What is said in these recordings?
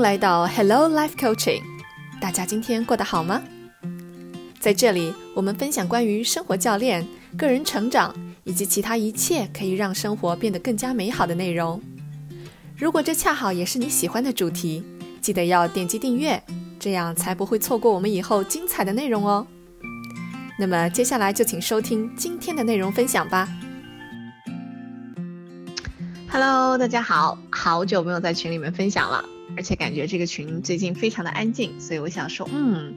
来到 Hello Life Coaching，大家今天过得好吗？在这里，我们分享关于生活教练、个人成长以及其他一切可以让生活变得更加美好的内容。如果这恰好也是你喜欢的主题，记得要点击订阅，这样才不会错过我们以后精彩的内容哦。那么接下来就请收听今天的内容分享吧。Hello，大家好，好久没有在群里面分享了，而且感觉这个群最近非常的安静，所以我想说，嗯，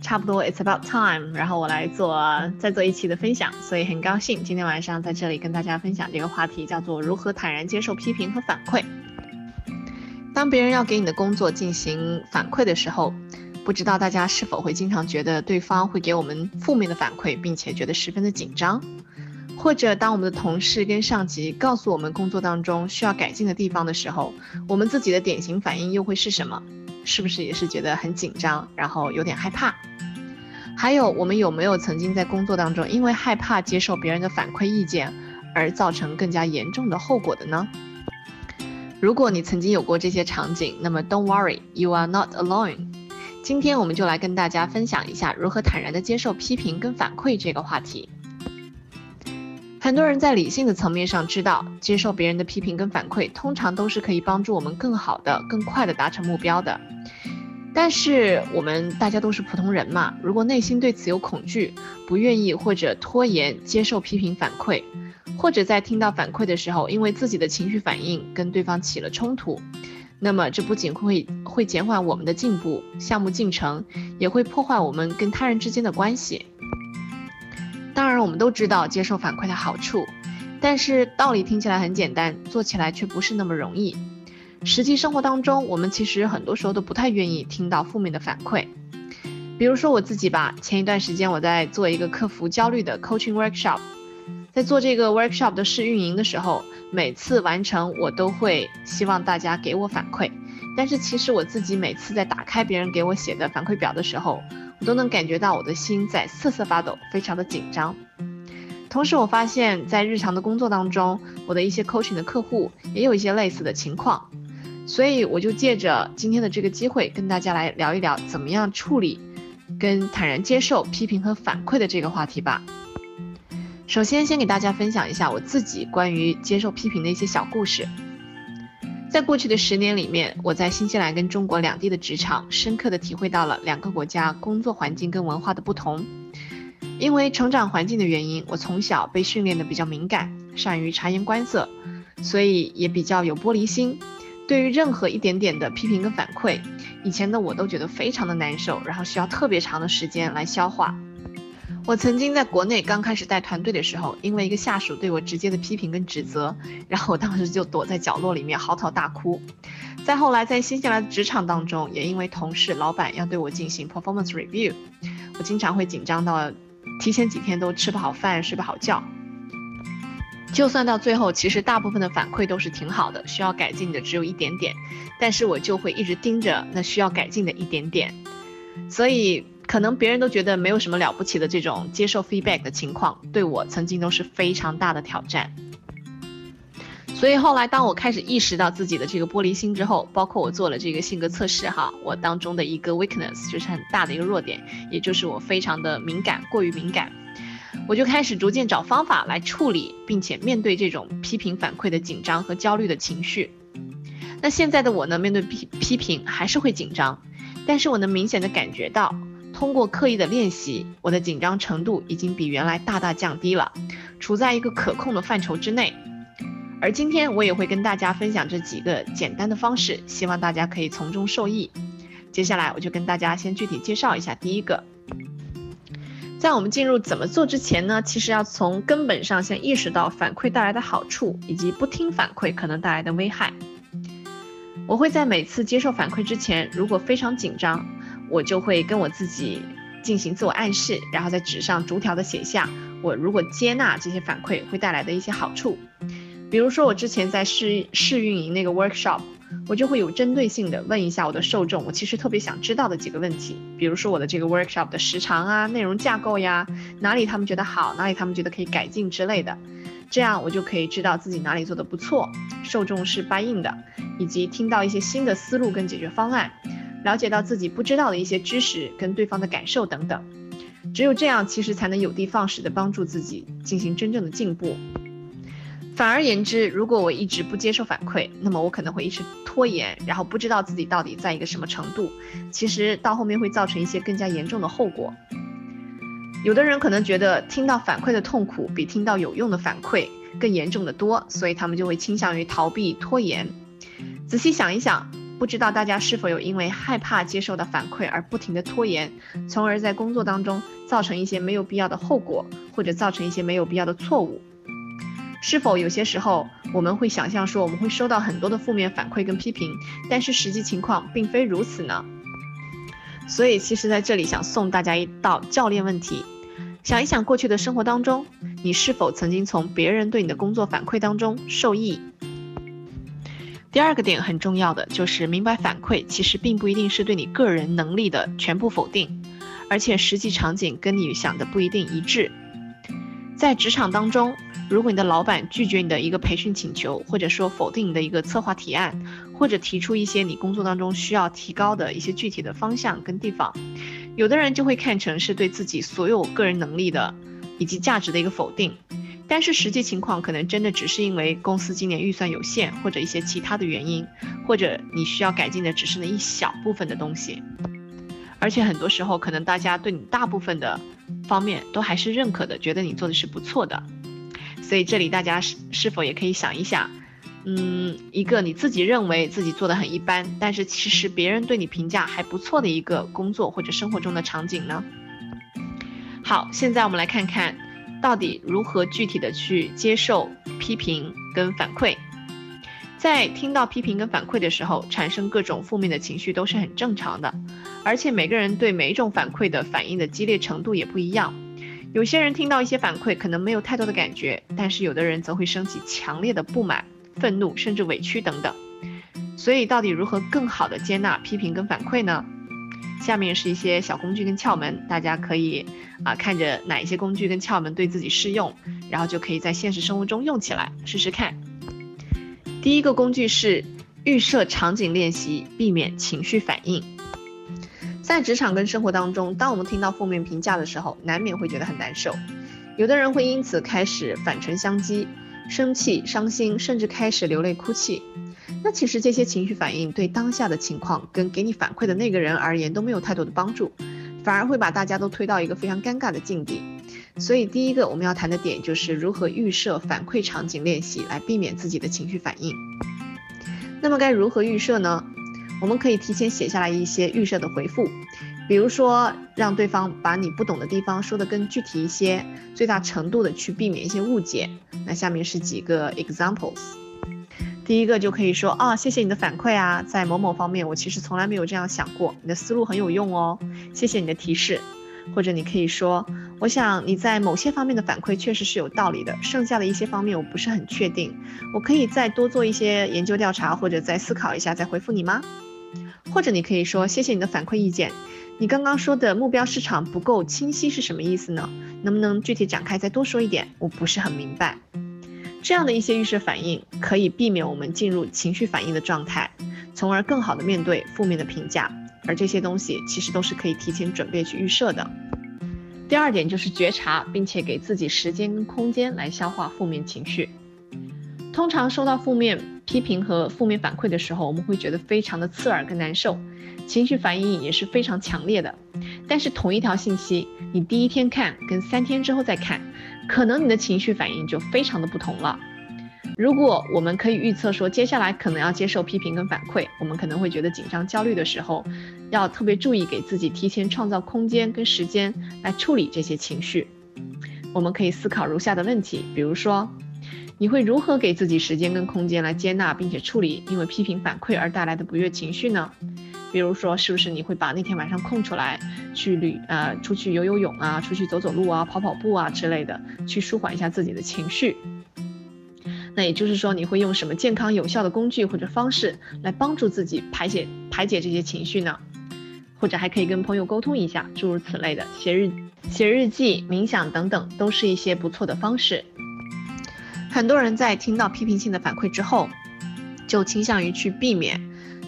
差不多 It's about time，然后我来做再做一期的分享，所以很高兴今天晚上在这里跟大家分享这个话题，叫做如何坦然接受批评和反馈。当别人要给你的工作进行反馈的时候，不知道大家是否会经常觉得对方会给我们负面的反馈，并且觉得十分的紧张。或者当我们的同事跟上级告诉我们工作当中需要改进的地方的时候，我们自己的典型反应又会是什么？是不是也是觉得很紧张，然后有点害怕？还有，我们有没有曾经在工作当中因为害怕接受别人的反馈意见而造成更加严重的后果的呢？如果你曾经有过这些场景，那么 Don't worry, you are not alone。今天我们就来跟大家分享一下如何坦然的接受批评跟反馈这个话题。很多人在理性的层面上知道，接受别人的批评跟反馈，通常都是可以帮助我们更好的、更快的达成目标的。但是我们大家都是普通人嘛，如果内心对此有恐惧，不愿意或者拖延接受批评反馈，或者在听到反馈的时候，因为自己的情绪反应跟对方起了冲突，那么这不仅会会减缓我们的进步、项目进程，也会破坏我们跟他人之间的关系。我们都知道接受反馈的好处，但是道理听起来很简单，做起来却不是那么容易。实际生活当中，我们其实很多时候都不太愿意听到负面的反馈。比如说我自己吧，前一段时间我在做一个克服焦虑的 coaching workshop，在做这个 workshop 的试运营的时候，每次完成我都会希望大家给我反馈，但是其实我自己每次在打开别人给我写的反馈表的时候，我都能感觉到我的心在瑟瑟发抖，非常的紧张。同时，我发现，在日常的工作当中，我的一些 coaching 的客户也有一些类似的情况。所以，我就借着今天的这个机会，跟大家来聊一聊，怎么样处理跟坦然接受批评和反馈的这个话题吧。首先，先给大家分享一下我自己关于接受批评的一些小故事。在过去的十年里面，我在新西兰跟中国两地的职场，深刻的体会到了两个国家工作环境跟文化的不同。因为成长环境的原因，我从小被训练的比较敏感，善于察言观色，所以也比较有玻璃心。对于任何一点点的批评跟反馈，以前的我都觉得非常的难受，然后需要特别长的时间来消化。我曾经在国内刚开始带团队的时候，因为一个下属对我直接的批评跟指责，然后我当时就躲在角落里面嚎啕大哭。再后来在新西兰的职场当中，也因为同事、老板要对我进行 performance review，我经常会紧张到提前几天都吃不好饭、睡不好觉。就算到最后，其实大部分的反馈都是挺好的，需要改进的只有一点点，但是我就会一直盯着那需要改进的一点点，所以。可能别人都觉得没有什么了不起的这种接受 feedback 的情况，对我曾经都是非常大的挑战。所以后来当我开始意识到自己的这个玻璃心之后，包括我做了这个性格测试哈，我当中的一个 weakness 就是很大的一个弱点，也就是我非常的敏感，过于敏感，我就开始逐渐找方法来处理，并且面对这种批评反馈的紧张和焦虑的情绪。那现在的我呢，面对批批评还是会紧张，但是我能明显的感觉到。通过刻意的练习，我的紧张程度已经比原来大大降低了，处在一个可控的范畴之内。而今天我也会跟大家分享这几个简单的方式，希望大家可以从中受益。接下来我就跟大家先具体介绍一下第一个。在我们进入怎么做之前呢，其实要从根本上先意识到反馈带来的好处，以及不听反馈可能带来的危害。我会在每次接受反馈之前，如果非常紧张。我就会跟我自己进行自我暗示，然后在纸上逐条的写下我如果接纳这些反馈会带来的一些好处。比如说我之前在试试运营那个 workshop，我就会有针对性的问一下我的受众，我其实特别想知道的几个问题。比如说我的这个 workshop 的时长啊、内容架构呀，哪里他们觉得好，哪里他们觉得可以改进之类的。这样我就可以知道自己哪里做的不错，受众是 buy in 的，以及听到一些新的思路跟解决方案，了解到自己不知道的一些知识跟对方的感受等等。只有这样，其实才能有的放矢的帮助自己进行真正的进步。反而言之，如果我一直不接受反馈，那么我可能会一直拖延，然后不知道自己到底在一个什么程度。其实到后面会造成一些更加严重的后果。有的人可能觉得听到反馈的痛苦比听到有用的反馈更严重的多，所以他们就会倾向于逃避拖延。仔细想一想，不知道大家是否有因为害怕接受的反馈而不停的拖延，从而在工作当中造成一些没有必要的后果，或者造成一些没有必要的错误。是否有些时候我们会想象说我们会收到很多的负面反馈跟批评，但是实际情况并非如此呢？所以其实在这里想送大家一道教练问题，想一想过去的生活当中，你是否曾经从别人对你的工作反馈当中受益？第二个点很重要的就是明白反馈其实并不一定是对你个人能力的全部否定，而且实际场景跟你想的不一定一致，在职场当中。如果你的老板拒绝你的一个培训请求，或者说否定你的一个策划提案，或者提出一些你工作当中需要提高的一些具体的方向跟地方，有的人就会看成是对自己所有个人能力的以及价值的一个否定，但是实际情况可能真的只是因为公司今年预算有限，或者一些其他的原因，或者你需要改进的只是那一小部分的东西，而且很多时候可能大家对你大部分的方面都还是认可的，觉得你做的是不错的。所以这里大家是是否也可以想一想，嗯，一个你自己认为自己做的很一般，但是其实别人对你评价还不错的一个工作或者生活中的场景呢？好，现在我们来看看，到底如何具体的去接受批评跟反馈。在听到批评跟反馈的时候，产生各种负面的情绪都是很正常的，而且每个人对每一种反馈的反应的激烈程度也不一样。有些人听到一些反馈，可能没有太多的感觉，但是有的人则会升起强烈的不满、愤怒，甚至委屈等等。所以，到底如何更好的接纳批评跟反馈呢？下面是一些小工具跟窍门，大家可以啊看着哪一些工具跟窍门对自己适用，然后就可以在现实生活中用起来试试看。第一个工具是预设场景练习，避免情绪反应。在职场跟生活当中，当我们听到负面评价的时候，难免会觉得很难受。有的人会因此开始反唇相讥，生气、伤心，甚至开始流泪哭泣。那其实这些情绪反应对当下的情况跟给你反馈的那个人而言都没有太多的帮助，反而会把大家都推到一个非常尴尬的境地。所以第一个我们要谈的点就是如何预设反馈场景练习，来避免自己的情绪反应。那么该如何预设呢？我们可以提前写下来一些预设的回复，比如说让对方把你不懂的地方说得更具体一些，最大程度的去避免一些误解。那下面是几个 examples，第一个就可以说啊，谢谢你的反馈啊，在某某方面我其实从来没有这样想过，你的思路很有用哦，谢谢你的提示。或者你可以说，我想你在某些方面的反馈确实是有道理的，剩下的一些方面我不是很确定，我可以再多做一些研究调查，或者再思考一下再回复你吗？或者你可以说谢谢你的反馈意见，你刚刚说的目标市场不够清晰是什么意思呢？能不能具体展开再多说一点？我不是很明白。这样的一些预设反应可以避免我们进入情绪反应的状态，从而更好的面对负面的评价。而这些东西其实都是可以提前准备去预设的。第二点就是觉察，并且给自己时间跟空间来消化负面情绪。通常收到负面。批评和负面反馈的时候，我们会觉得非常的刺耳跟难受，情绪反应也是非常强烈的。但是同一条信息，你第一天看跟三天之后再看，可能你的情绪反应就非常的不同了。如果我们可以预测说接下来可能要接受批评跟反馈，我们可能会觉得紧张焦虑的时候，要特别注意给自己提前创造空间跟时间来处理这些情绪。我们可以思考如下的问题，比如说。你会如何给自己时间跟空间来接纳并且处理因为批评反馈而带来的不悦情绪呢？比如说，是不是你会把那天晚上空出来去旅呃出去游游泳啊，出去走走路啊，跑跑步啊之类的，去舒缓一下自己的情绪？那也就是说，你会用什么健康有效的工具或者方式来帮助自己排解排解这些情绪呢？或者还可以跟朋友沟通一下，诸如此类的，写日写日记、冥想等等，都是一些不错的方式。很多人在听到批评性的反馈之后，就倾向于去避免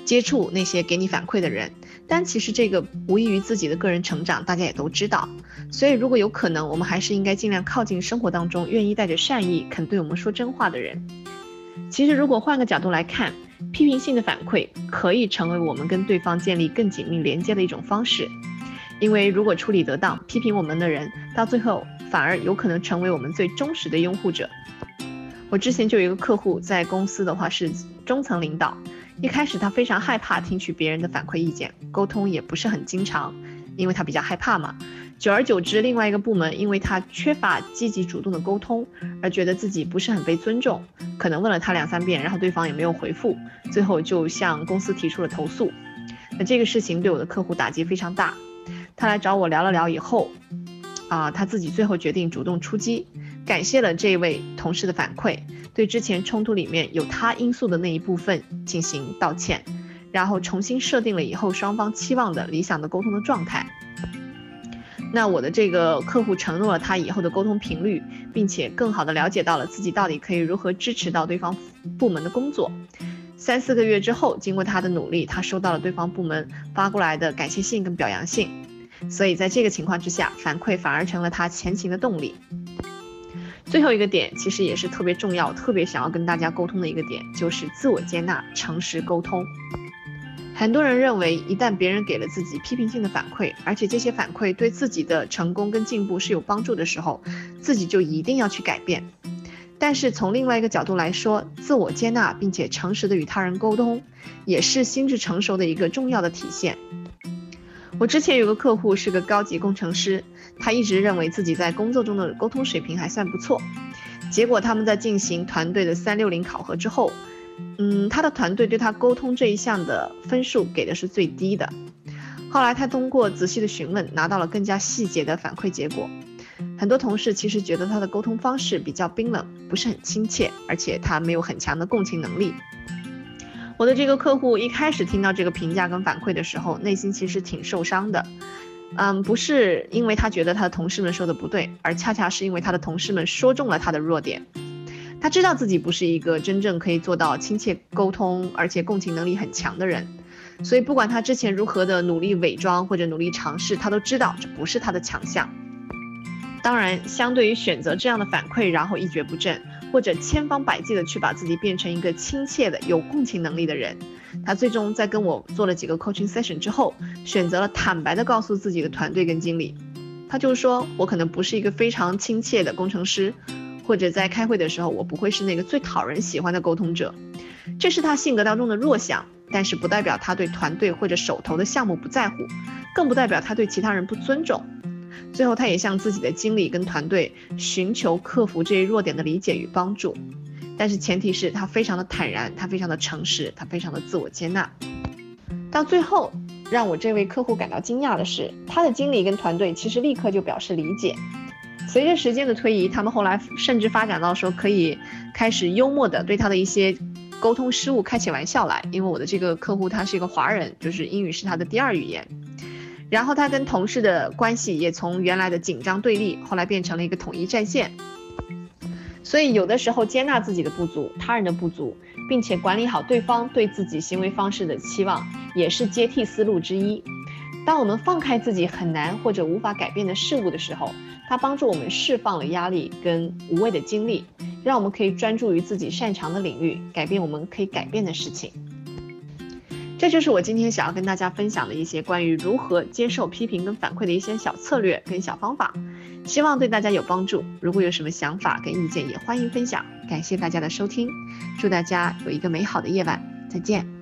接触那些给你反馈的人。但其实这个无异于自己的个人成长，大家也都知道。所以如果有可能，我们还是应该尽量靠近生活当中愿意带着善意、肯对我们说真话的人。其实如果换个角度来看，批评性的反馈可以成为我们跟对方建立更紧密连接的一种方式。因为如果处理得当，批评我们的人到最后反而有可能成为我们最忠实的拥护者。我之前就有一个客户在公司的话是中层领导。一开始他非常害怕听取别人的反馈意见，沟通也不是很经常，因为他比较害怕嘛。久而久之，另外一个部门因为他缺乏积极主动的沟通，而觉得自己不是很被尊重，可能问了他两三遍，然后对方也没有回复，最后就向公司提出了投诉。那这个事情对我的客户打击非常大，他来找我聊了聊以后，啊，他自己最后决定主动出击，感谢了这位同事的反馈。对之前冲突里面有他因素的那一部分进行道歉，然后重新设定了以后双方期望的理想的沟通的状态。那我的这个客户承诺了他以后的沟通频率，并且更好的了解到了自己到底可以如何支持到对方部门的工作。三四个月之后，经过他的努力，他收到了对方部门发过来的感谢信跟表扬信。所以在这个情况之下，反馈反而成了他前行的动力。最后一个点其实也是特别重要，特别想要跟大家沟通的一个点，就是自我接纳、诚实沟通。很多人认为，一旦别人给了自己批评性的反馈，而且这些反馈对自己的成功跟进步是有帮助的时候，自己就一定要去改变。但是从另外一个角度来说，自我接纳并且诚实的与他人沟通，也是心智成熟的一个重要的体现。我之前有个客户是个高级工程师。他一直认为自己在工作中的沟通水平还算不错，结果他们在进行团队的三六零考核之后，嗯，他的团队对他沟通这一项的分数给的是最低的。后来他通过仔细的询问，拿到了更加细节的反馈结果。很多同事其实觉得他的沟通方式比较冰冷，不是很亲切，而且他没有很强的共情能力。我的这个客户一开始听到这个评价跟反馈的时候，内心其实挺受伤的。嗯，不是因为他觉得他的同事们说的不对，而恰恰是因为他的同事们说中了他的弱点。他知道自己不是一个真正可以做到亲切沟通，而且共情能力很强的人，所以不管他之前如何的努力伪装或者努力尝试，他都知道这不是他的强项。当然，相对于选择这样的反馈，然后一蹶不振，或者千方百计的去把自己变成一个亲切的、有共情能力的人。他最终在跟我做了几个 coaching session 之后，选择了坦白的告诉自己的团队跟经理，他就说我可能不是一个非常亲切的工程师，或者在开会的时候我不会是那个最讨人喜欢的沟通者，这是他性格当中的弱项，但是不代表他对团队或者手头的项目不在乎，更不代表他对其他人不尊重。最后，他也向自己的经理跟团队寻求克服这一弱点的理解与帮助。但是前提是他非常的坦然，他非常的诚实，他非常的自我接纳。到最后，让我这位客户感到惊讶的是，他的经理跟团队其实立刻就表示理解。随着时间的推移，他们后来甚至发展到说可以开始幽默的对他的一些沟通失误开起玩笑来。因为我的这个客户他是一个华人，就是英语是他的第二语言。然后他跟同事的关系也从原来的紧张对立，后来变成了一个统一战线。所以，有的时候接纳自己的不足、他人的不足，并且管理好对方对自己行为方式的期望，也是接替思路之一。当我们放开自己很难或者无法改变的事物的时候，它帮助我们释放了压力跟无谓的精力，让我们可以专注于自己擅长的领域，改变我们可以改变的事情。这就是我今天想要跟大家分享的一些关于如何接受批评跟反馈的一些小策略跟小方法。希望对大家有帮助。如果有什么想法跟意见，也欢迎分享。感谢大家的收听，祝大家有一个美好的夜晚，再见。